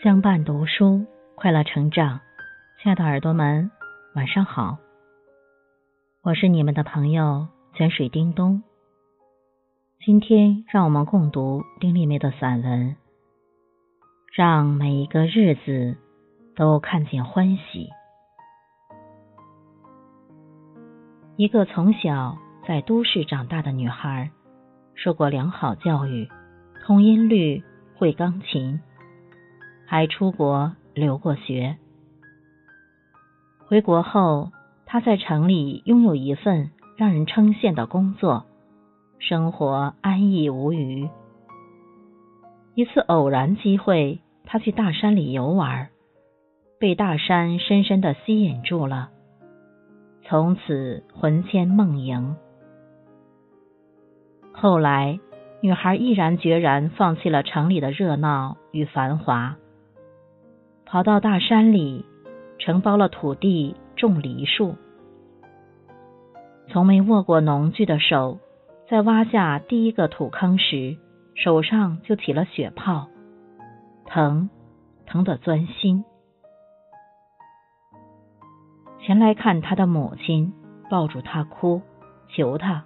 相伴读书，快乐成长。亲爱的耳朵们，晚上好，我是你们的朋友泉水叮咚。今天让我们共读丁丽梅的散文，让每一个日子都看见欢喜。一个从小在都市长大的女孩，受过良好教育，通音律，会钢琴，还出国留过学。回国后，她在城里拥有一份让人称羡的工作，生活安逸无余。一次偶然机会，她去大山里游玩，被大山深深的吸引住了。从此魂牵梦萦。后来，女孩毅然决然放弃了城里的热闹与繁华，跑到大山里，承包了土地种梨树。从没握过农具的手，在挖下第一个土坑时，手上就起了血泡，疼，疼得钻心。前来看他的母亲，抱住他哭，求他：“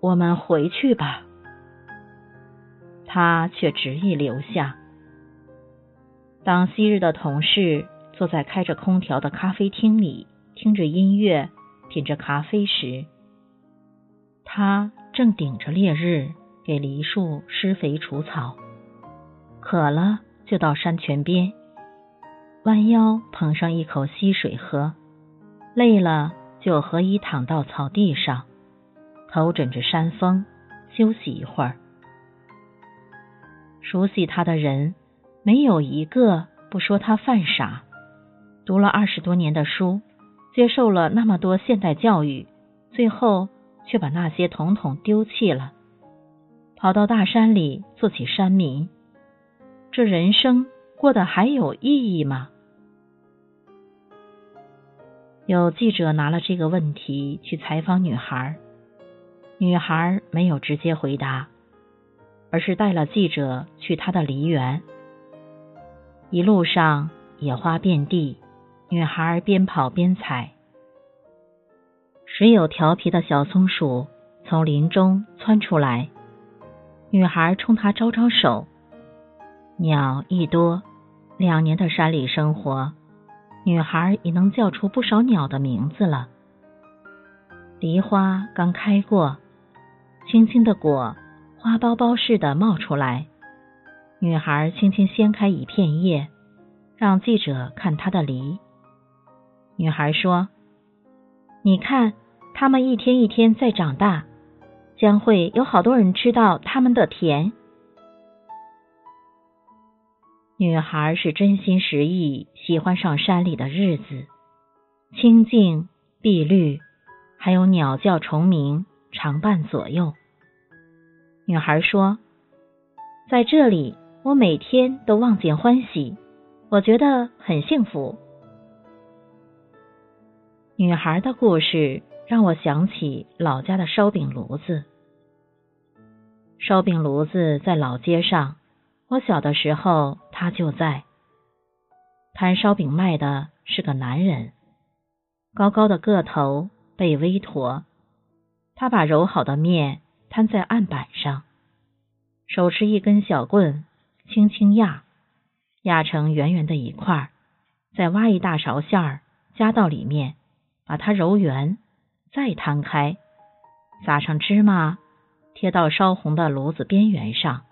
我们回去吧。”他却执意留下。当昔日的同事坐在开着空调的咖啡厅里，听着音乐，品着咖啡时，他正顶着烈日给梨树施肥除草。渴了就到山泉边。弯腰捧上一口溪水喝，累了就合衣躺到草地上，头枕着山峰休息一会儿。熟悉他的人没有一个不说他犯傻。读了二十多年的书，接受了那么多现代教育，最后却把那些统统丢弃了，跑到大山里做起山民。这人生过得还有意义吗？有记者拿了这个问题去采访女孩，女孩没有直接回答，而是带了记者去她的梨园。一路上野花遍地，女孩边跑边采。时有调皮的小松鼠从林中窜出来，女孩冲它招招手。鸟一多，两年的山里生活。女孩已能叫出不少鸟的名字了。梨花刚开过，青青的果花苞苞似的冒出来。女孩轻轻掀开一片叶，让记者看她的梨。女孩说：“你看，它们一天一天在长大，将会有好多人知道它们的甜。”女孩是真心实意喜欢上山里的日子，清静、碧绿，还有鸟叫虫鸣常伴左右。女孩说：“在这里，我每天都望见欢喜，我觉得很幸福。”女孩的故事让我想起老家的烧饼炉子。烧饼炉子在老街上。我小的时候，他就在摊烧饼卖的是个男人，高高的个头，背微驼。他把揉好的面摊在案板上，手持一根小棍，轻轻压，压成圆圆的一块，再挖一大勺馅儿加到里面，把它揉圆，再摊开，撒上芝麻，贴到烧红的炉子边缘上。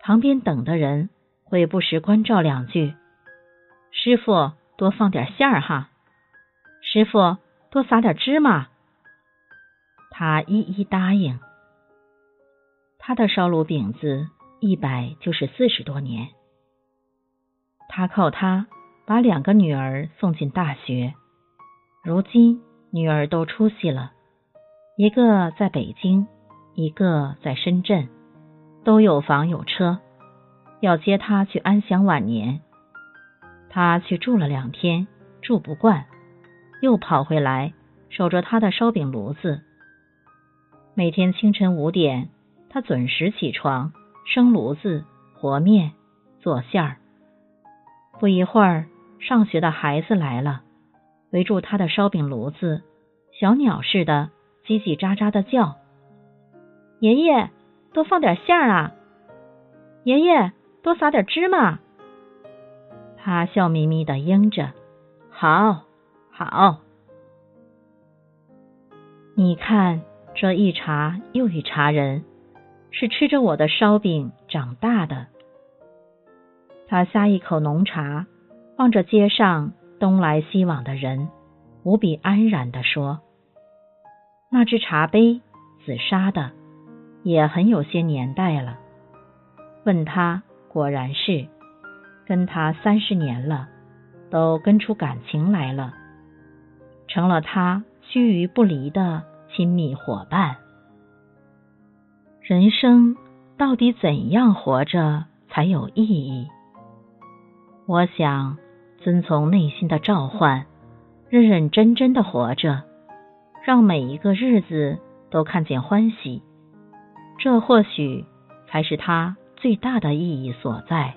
旁边等的人会不时关照两句：“师傅，多放点馅儿哈。”“师傅，多撒点芝麻。”他一一答应。他的烧炉饼子一百就是四十多年。他靠他把两个女儿送进大学，如今女儿都出息了，一个在北京，一个在深圳。都有房有车，要接他去安享晚年。他去住了两天，住不惯，又跑回来守着他的烧饼炉子。每天清晨五点，他准时起床，生炉子和面，做馅儿。不一会儿，上学的孩子来了，围住他的烧饼炉子，小鸟似的叽叽喳喳的叫：“爷爷，多放点馅儿啊！爷爷，多撒点芝麻。”他笑眯眯的应着：“好，好。”你看，这一茬又一茬人，是吃着我的烧饼长大的。他呷一口浓茶，望着街上东来西往的人，无比安然地说：“那只茶杯，紫砂的，也很有些年代了。”问他，果然是，跟他三十年了，都跟出感情来了，成了他须臾不离的亲密伙伴。人生到底怎样活着才有意义？我想遵从内心的召唤，认认真真的活着，让每一个日子都看见欢喜，这或许才是它最大的意义所在。